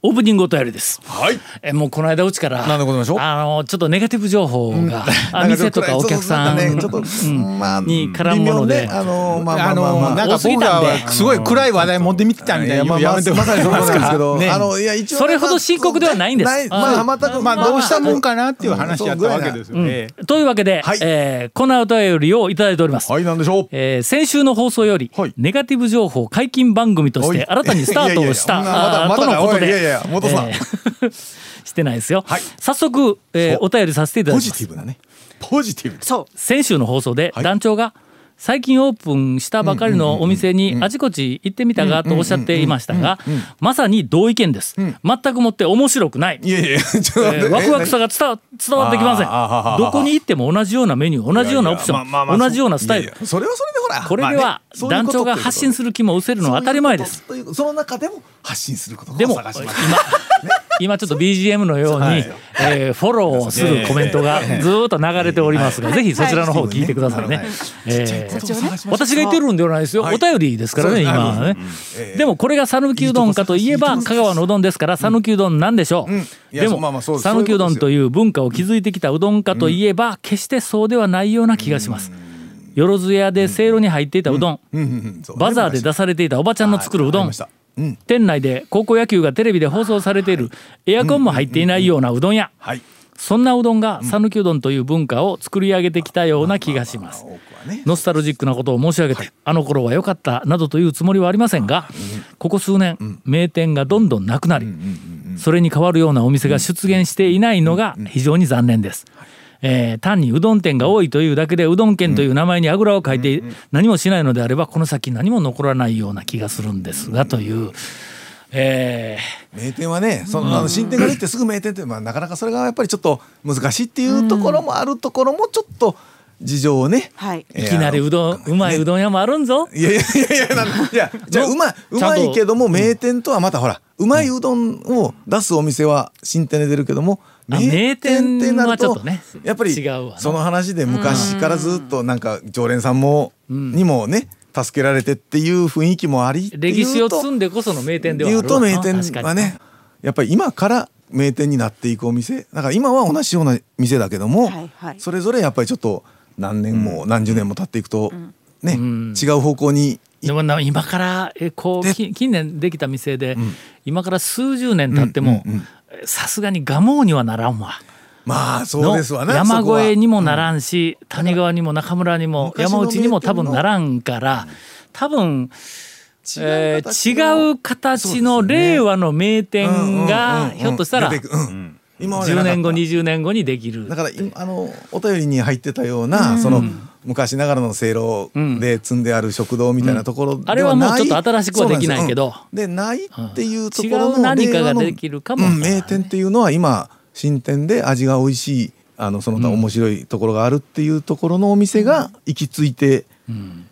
オープニングお便りです。はい。えもうこの間うちからあのちょっとネガティブ情報が、あなん店とかお客さんちょっとねちょっと、まあ、に絡むもので。あの、まあまああまあまあ、のなんか多すごい暗い話題持ってみてたみたまあまあまさにそうなんですけど、ねあのいや一応それほど深刻ではないんです。まあ全くまあどうしたもんかなっていう話やったわけですようん。ね。というわけで、はい。えーこのお便りをいただいております、はいなんでしょう？えー先週の放送より、はい。ネガティブ情報解禁番組として新たにスタートをしたとのことでやいや元さん。えーしてないですよ、はい。早速、えーお便りさせていただポきます。ジティブなね。ポジティブ。そう。先週の放送ではい。団長が最近オープンしたばかりのお店にあちこち行ってみたがとおっしゃっていましたがまさに同意見です。全くもって面白くない。いやいや、ワクワクさが伝わ伝わってきませんどこに行っても同じようなメニュー同じようなオプション同じようなスタイルそれはそれでほら。これでは団長が発信する気も失せるのは当たり前です。その中でも発信することでも今。今ちょっと BGM のように、はいえフォローするコメントがずっと流れておりますが、ぜひそちらの方聞いてくださいね。えー私が言ってるんではないですよ、お便りですからね今はね、でもこれが讃岐うどんかといえば香川のうどんですから讃岐うどんなんでしょう、でも讃岐うどんという文化を築いてきたうどんかといえば、決してそうではないような気がします、よろず屋でせいろに入っていたうどん、バザーで出されていたおばちゃんの作るうどん。店内で高校野球がテレビで放送されているエアコンも入っていないようなうどん屋。はい。そんなうどんが讃岐うどんという文化を作り上げてきたような気がします。ノスタルジックなことを申し上げてあの頃は良かったなどというつもりはありませんがここ数年名店がどんどんなくなりそれに代わるようなお店が出現していないのが非常に残念です。えー単にうどん店が多いというだけでうどん県という名前にあぐらをかいて何もしないのであればこの先何も残らないような気がするんですがという、え名店はね、そのあの新店ができてすぐ名店ってまあなかなかそれがやっぱりちょっと難しいっていうところもあるところもちょっと事情をね。はい。いきなりうどんうまいうどん屋もあるんぞ。いやいやいやいや じゃあうまいうまいけども名店とはまたほらうまいうどんを出すお店は新店で出るけどもあ名店ってなるとねやっぱり違うわなその話で昔からずっとなんか常連さんもにもね助けられてっていう雰囲気もありって歴史をいうと積んでこその名店ではある言うと名店はねやっぱり今から名店になっていくお店。だから今は同じような店だけども、はいはい。それぞれやっぱりちょっと何年も何十年も経っていくと、ね、違う方向に。でもな今からえこうき近年できた店で、今から数十年経ってもさすがに蒲生にはならんわ。まあそうのですわね山越えにもならんし、谷川にも中村にも山内にも多分ならんから多分、えー違う形の令和の名店がひょっとしたら今までな10かった。年後20年後にできる。だから今あのお便りに入ってたような、その昔ながらのせいろで積んである食堂みたいなところではない、あれはもうちょっと新しくはできないけど。でうん。でないっていうとこ違ろのう何かができるかも。うん名店っていうのは今新店で味が美味しいあのその他面白いところがあるっていうところのお店が行き着いて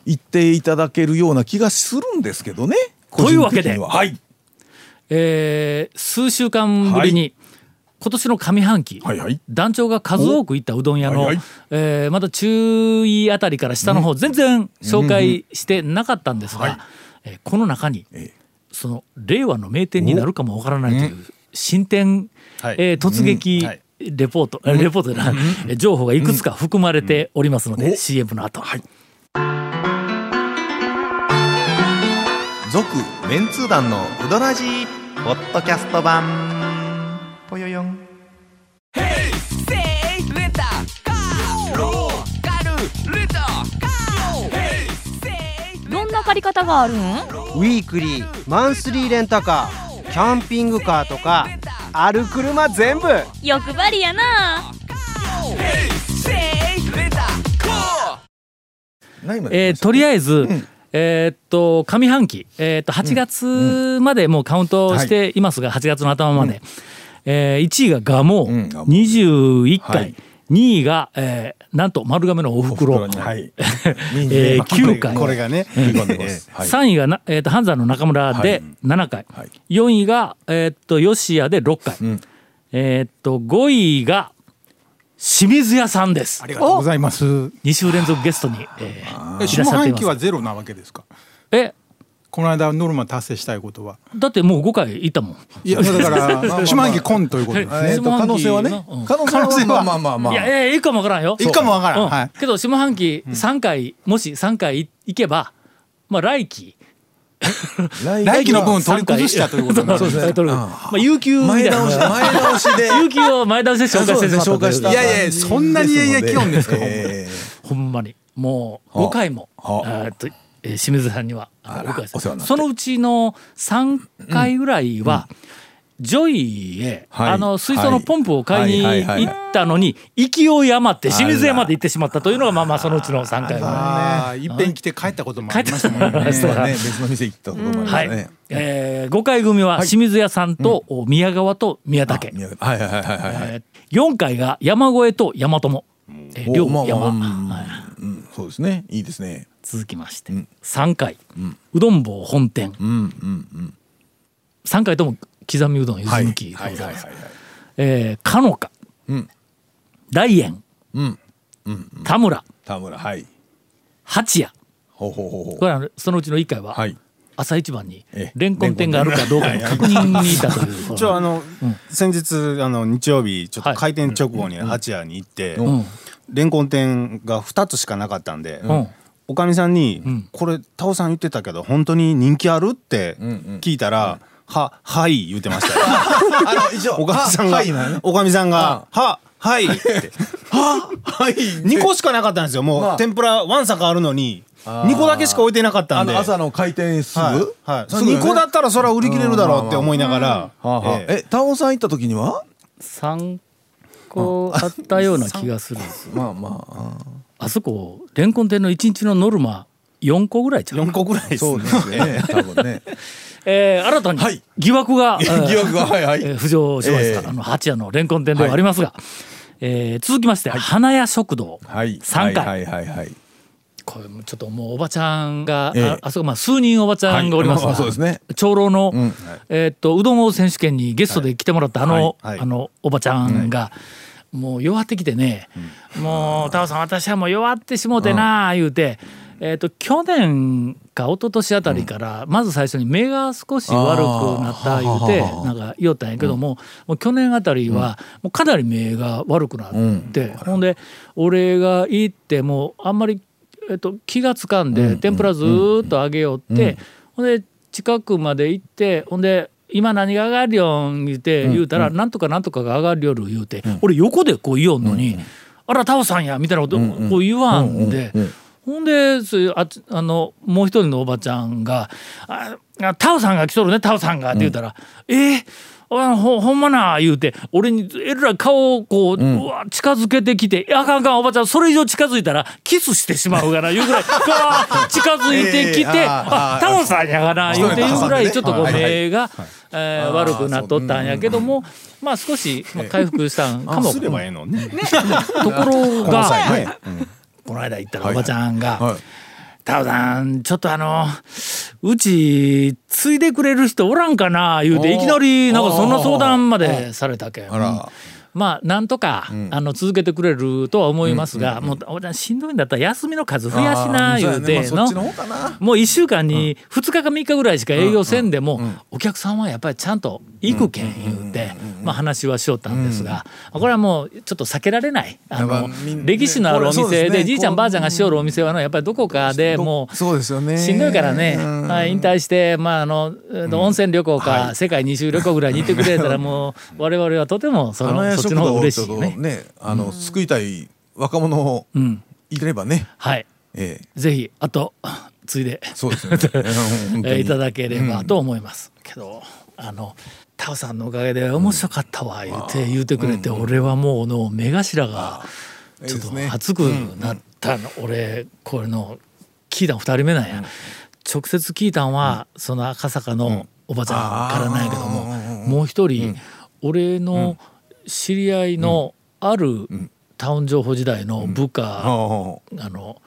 行っていただけるような気がするんですけどね。というわけで個人的にははい。えー数週間ぶりに、今年の上半期、はいはい。団長が数多く行ったうどん屋の、はいはい。えーまだ中位あたりから下の方、全然紹介してなかったんですが、えーこの中に、ええ。その令和の名店になるかもわからないという新店、はい。えー突撃はい。レポート、えレポートじゃない、えー情報がいくつか含まれておりますので、CM の後、続メンツー団のウドラジーポッドキャスト版り方があるん？ウィークリーマンスリーレンタカーキャンピングカーとかある車全部。欲張りやな。えーとりあえず、えーっと上半期、えーっと8月までもうカウントしていますが、8月の頭まで、えー1位が蒲生、うん。蒲21回、はい2位が、えーなんと丸亀のおふくろ、はい。えー9回。これがね。食い込んでます。はい。3位がな、えー、と半山の中村で7回、はい。4位が、えー、と吉谷で6回、ん。えー、と5位が、清水屋さんです。ありがとうございます。2週連続ゲストに、えーえ下半期はゼロなわけですか？えこの間ノルマ達成したいことは。だってもう5回行ったもん。いやだから下半期コンということで。すえーと可能性はねうん可能性はまあまあまあ。まあいやいやいいかもわからんよ。いいかもわからん。うんはい。けど下半期3回、もし3回行けばまあ来期。来 来期の分取り崩したということになる。そうですね。取る。まあ有給みたいな。前倒し前倒しで。有給を前倒しで紹介してしまったそう。ですね紹介した。といやいやそんなにいやいや気温ですか？えほんまに。もう5回も、はあ。えーっとえー清水さんにはお伺いしそのうちの3回ぐらいは、ジョイへ、はいあの水槽のポンプを買いにはいはいはい行ったのに勢い余って清水屋まで行ってしまったというのがまあまあそのうちの3回は。ああい。っぺん来て帰ったこともありましたもんね。ね別の店行ったこともありまはい。すね、えー、5回組は清水屋さんと宮川と宮武、はいはいはいはいはい。えー、4回が山越えと山友、えー、両おまあまあ山、うんはい。うんそうですね。いいですね続きまして、3回、うどん坊本店、うんうんうん。3回とも刻みうどんゆず抜きでございます。えーかのか、うん。大円、うん田村、田村はい。八谷。ほうほうほうほう。これはそのうちの1回は、はい。朝一番にええ。レンコン店があるかどうかの確認に行ったという。ちょあの、先日あの日曜日ちょっはい。と開店直後に八谷に行って、うん。レンコン店が2つしかなかったんで、うんおかみさんに、ん。これタオさん言ってたけど本当に人気ある?」って聞いたら「ははい」言ってましたよ。おかみさんが、おかみさんが「ははい」って。はい2個しかなかったんですよ。もう、まあ。天ぷらワンサカあるのに2個だけしか置いてなかったんで。あの朝の開店すぐ、はいはい、すぐよね。2個だったらそれは売り切れるだろうって思いながら、えタオさん行った時には？3個あったような気がするんです。まあまああそこレンコン店の1日のノルマ4個ぐらいちゃう4個ぐらいですそうですね。多分ね。えー新たにはい。疑惑が、え ー疑惑がはいはい。えー浮上しました、ええあの八谷のレンコン店ではありますが、えー続きまして、花屋食堂、はい。3回、はいはいはいはい。これもちょっともうおばちゃんが、ええ。ああそこまあ数人おばちゃんがおりますが、はい。まあそうですね。長老の、ん。えーっとうどん王選手権にゲストで来てもらったあの、はい。はい。あのおばちゃんが、もう弱ってきてね、もうタオさん私はもう弱ってしもうてなあ言うて、えーっと去年か一昨年あたりから、まず最初に目が少し悪くなった言うてなんか言おったんやけども,、もう去年あたりはもうかなり目が悪くなって、ほんで俺が行ってもうあんまりえっと、気がつかんで天ぷらずーっと揚げよって、ほんで近くまで行ってほんで「今何が上がるよん」言うて言うたら「なんとかなんとかが上がるよる」言うて、俺横でこう言おんのに「あらタオさんや」みたいなことこう言わんで。ほんでそういうあつあのもう一人のおばちゃんが「ああタオさんが来とるねタオさんが」って言うたら「えーあほほんまな」言うて俺にえらい顔をこう,、うわ近づけてきて「あかんあかんおばちゃんそれ以上近づいたらキスしてしまうがな」いうぐらい 近づいてきて「ええあタオさんやがな」言うていうぐらいちょっとこう目が、えー悪くなっとったんやけどもまあ少しまあ回復したんかも。すればええのね。ところが、はいこの間行ったらおばちゃんがはい「タオさんちょっとあのうち継いでくれる人おらんかな」言うていきなりなんかそんな相談までされたけん。まあなんとか、あの続けてくれるとは思いますが、もうしんどいんだったら休みの数増やしな言うてのもう1週間に2日か3日ぐらいしか営業せんでも、お客さんはやっぱりちゃんと行くけん言うて、まあ、話はしよったんですが、これはもうちょっと避けられない。あの歴史のあるお店でじいちゃんばあちゃんがしよるお店はのやっぱりどこかでもうそうですよね。しんどいからね、うん。まあ、引退して、まあ、あの温泉旅行か、世界二周旅行ぐらいに行ってくれたらもう我々はとてもそのちの方が嬉ちょっとしいね。ねあの救いたい若者をうん、いればね。はい。ええ。ぜひあとついで。そうですよね。いただければと思います、けどあのタオさんのおかげで面白かったわ言うて言うてくれて、俺はもうの目頭がちょっと熱くなったの、俺これの聞いたん2人目なんや、直接聞いたんは、その赤坂のおばちゃんからなんやけども、もう一人、俺の知り合いのあるタウン情報時代の部下、あの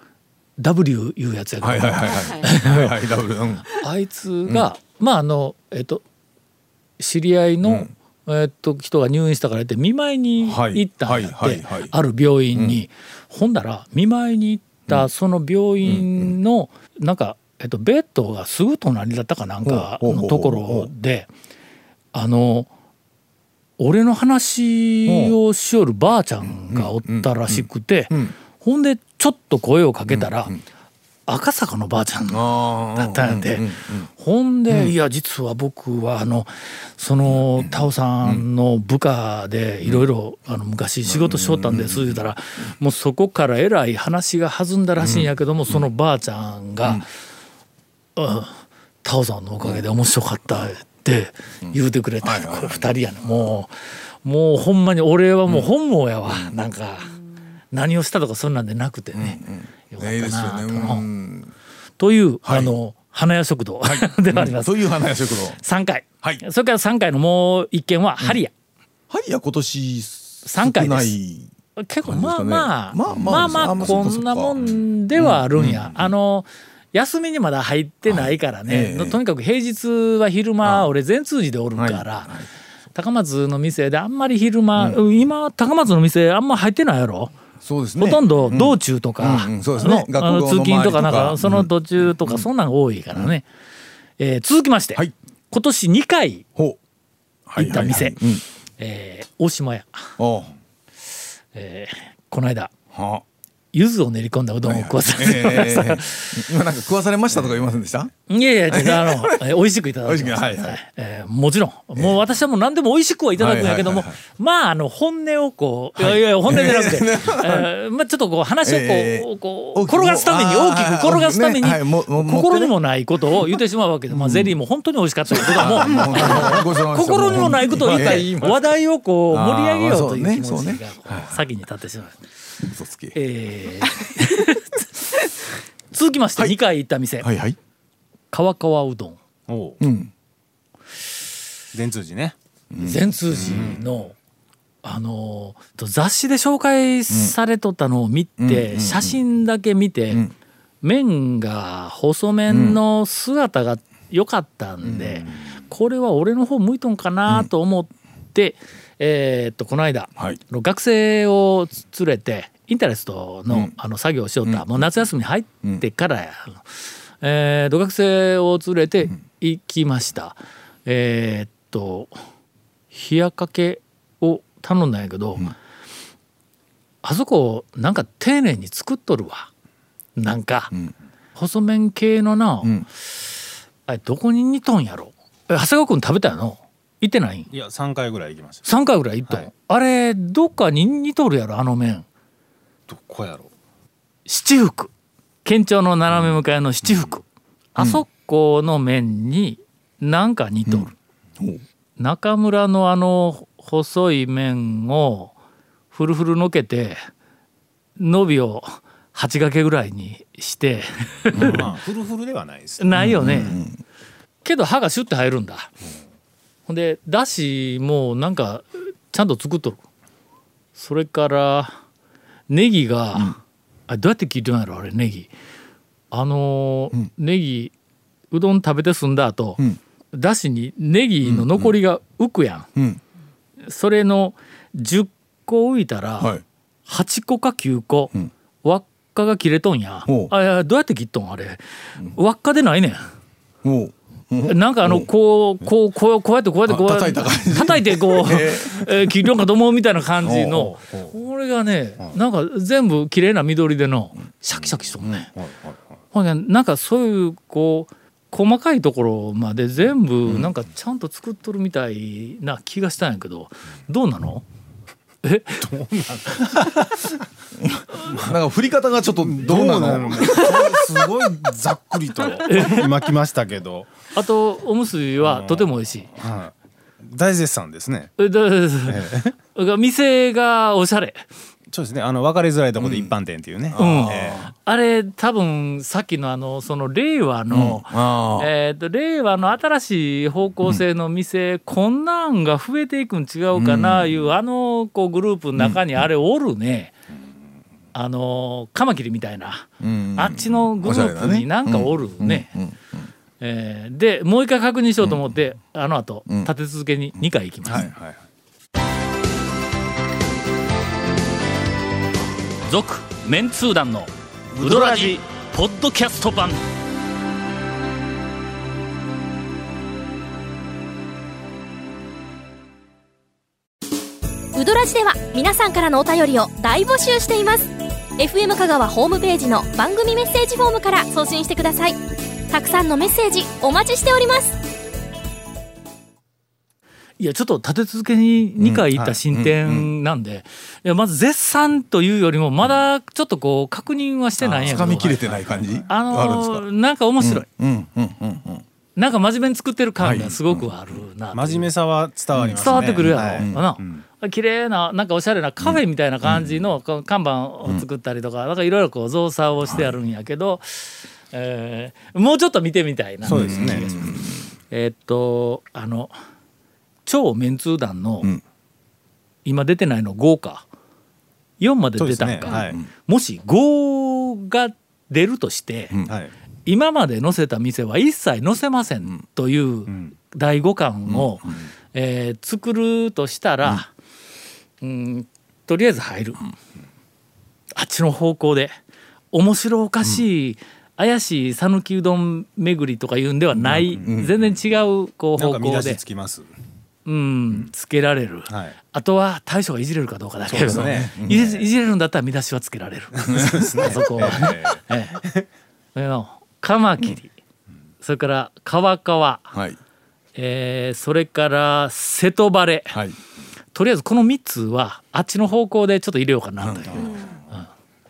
W いうやつやけど、はいはいはいはい。はいはい。ダブルうん。あいつが、まああのえっと知り合いの、えっと人が入院したからって見舞いに行ったんやはいってはいはいある病院に、ほんだら見舞いに行ったその病院のなんか、えっと、ベッドがすぐ隣だったかなんかのところであの俺の話をしよるばあちゃんがおったらしくてんほんでちょっと声をかけたら赤坂のばあちゃんあだったんやて、うんうん。うんほんで、いや実は僕はあのそのタオさんの部下でいろいろあの昔仕事しとったんです言うたらもうそこからえらい話が弾んだらしいんやけどもそのばあちゃんが「うん。タオさんのおかげで面白かった」って言うてくれた。これ二人やねもうもうほんまに俺はもう本望やわ。なんか何をしたとかそんなんでなくてね。よかっいいですよね。たなとうん。という、はい。あの花屋食堂 であります。という花屋食堂。3回、はい。それから3回のもう一件はハリア、ハリア今年三回です。少ない結構まあまあまあまあまあまあこんなもんではあるんや、あの休みにまだ入ってないからね、はいえ。えとにかく平日は昼間俺全通寺でおるから、高松の店であんまり昼間、今高松の店あんま入ってないやろ、そうですね。ほとんど道中とか、うんうん。そうですね。あの通勤とかなんかか。その途中とかそんなんが多いからね、えー続きまして、はい。今年2回行った店はいはい。うん。えー大島屋、えーこの間。は柚子を練り込んだうどんを食わされてもらいええ今なんか食わされましたとか言いませんでした？いやいやあの、え ー美味しくいただきましはいはい。えーもちろん。もう私はもう何でも美味しくはいただくんやけども、はいはいはい。まああの本音をこう、い、やいや本音じゃなくて、えーまあちょっとこう話をこう,、えーこう転がすために大きく転がすために、ね。心にもないことを言ってしまうわけで、まあ、ゼリーも本当に美味しかったけども、うさまでした心にもないことを言ったええら話題をこう盛り上げようという気持ちが先に立ってしまう。嘘つけ。えー。続きまして2回行った店、はいはい。川川うどん。おう。うん。善通寺ね。善通寺の、あのー雑誌で紹介されとったのを見て、写真だけ見て、ん。麺が細麺の姿が良かったんで、これは俺の方向いとんかなと思って、えーっとこの間、はい。学生を連れてインタレストの,、うん。あの作業をしよった、もう夏休みに入ってからや、えーと学生を連れて行きました、えーっと冷やかけを頼んだんやけど、あそこなんか丁寧に作っとるわ。なんか、ん。細麺系のな、ん。あれどこに似とんやろ。え長谷川君食べたやの？行ってない？いや3回ぐらい行きました。3回ぐらい行っとん、はい。あれどっかに似とるやろ？あの麺。どこやろ？七福。県庁の斜め向かいの七福、あそこの麺になんか似とる、ほう。中村のあの細い麺をフルフルのけて伸びを8掛けぐらいにして。まあフルフルではないです ないよね、けど歯がシュッて入るんだ、ほんでだしもなんかちゃんと作っとる。それからネギが、あどうやって切ってんやろあれネギ。あのーネギうどん食べて済んだ後、ん。だしにネギの残りが浮くやん、うん。それの10個浮いたら、はい。8個か9個、ん。輪っかが切れとんや。あどうやって切っとんあれ、輪っかでないねん。なんかあのこうこうこうこうやってこうやってこうやってあ叩いてこう、えー。切るんかと思うみたいな感じの。これがねなんか全部綺麗な緑でのシャキシャキしとんね。ほんでなんかそういうこう細かいところまで全部なんかちゃんと作っとるみたいな気がしたんやけどどうなの？え？なん？か振り方がちょっとどうなの？すごいざっくりと。今来ましたけど、あとおむすびはとても美味しい。はい、大絶賛ですね。えだだ 店がおしゃれ。そうですね。あの分かりづらいところで一般店っていうね、あれ多分さっきのあのその令和の、ああ。えー、と令和の新しい方向性の店、こんなんが増えていくん違うかないう、あのこうグループの中にあれおるね、あのカマキリみたいな、うん。あっちのグループになんかおるね。えーでもう一回確認しようと思って、あの後、ん。立て続けに2回行きます。はいはい続メンツー団のウドラジポッドキャスト版。ウドラジでは皆さんからのお便りを大募集しています。FM 香川ホームページの番組メッセージフォームから送信してください。たくさんのメッセージお待ちしております。いやちょっと立て続けに2回行った進展なんで、いやまず絶賛というよりもまだちょっとこう確認はしてないんやけど。掴みきれてない感じ？あがあるんですか？のーなんか面白い、うんうんうんうん。なんか真面目に作ってる感がすごくあるな、真面目さは伝わりますね。伝わってくるやろ、はい。な綺麗ななんかおしゃれなカフェみたいな感じの看板を作ったりとか、なんかいろいろこう造作をしてあるんやけど、えーもうちょっと見てみたいなそうですね。えーっとあの超メンツー団の、ん。今出てないの5か。4まで出たんか、ね。はい。もし5が出るとして、はい。今まで載せた店は一切載せませんというん。第5巻を、えー作るとしたら、うん。とりあえず入る、あっちの方向で面白おかしい、怪しい讃岐うどん巡りとかいうんではない、全然違うこうなんか見出方向でしつきますうん、つけられる、はい。あとは大将がいじれるかどうかだけど、そうですね。いじれるんだったら見出しはつけられる、あそこは。ええ。あのカマキリ、それから川川、はい。えーそれから瀬戸バレ。はい。とりあえずこの3つはあっちの方向でちょっと入れようかなという、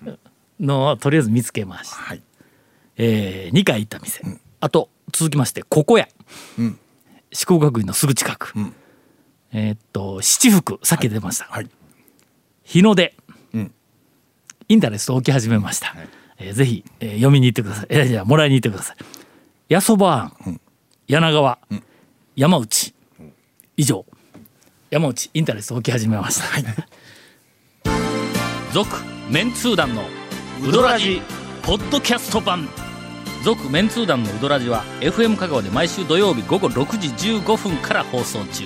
うん。のをとりあえず見つけました、はい。え2回行った店、あと続きましてここや、うん。四国学院のすぐ近く、んえーっと七福さっき出ました、はい。日の出、うん。インタレスト起き始めました、えーぜひ、えー読みに行ってください。えーじゃあもらいに行ってください。八そば庵、柳川、山内。以上。山内インタレスト起き始めました。続、メンツー団のウドラジポッドキャスト版。続メンツー団のウドラジは FM 香川で毎週土曜日午後6時15分から放送中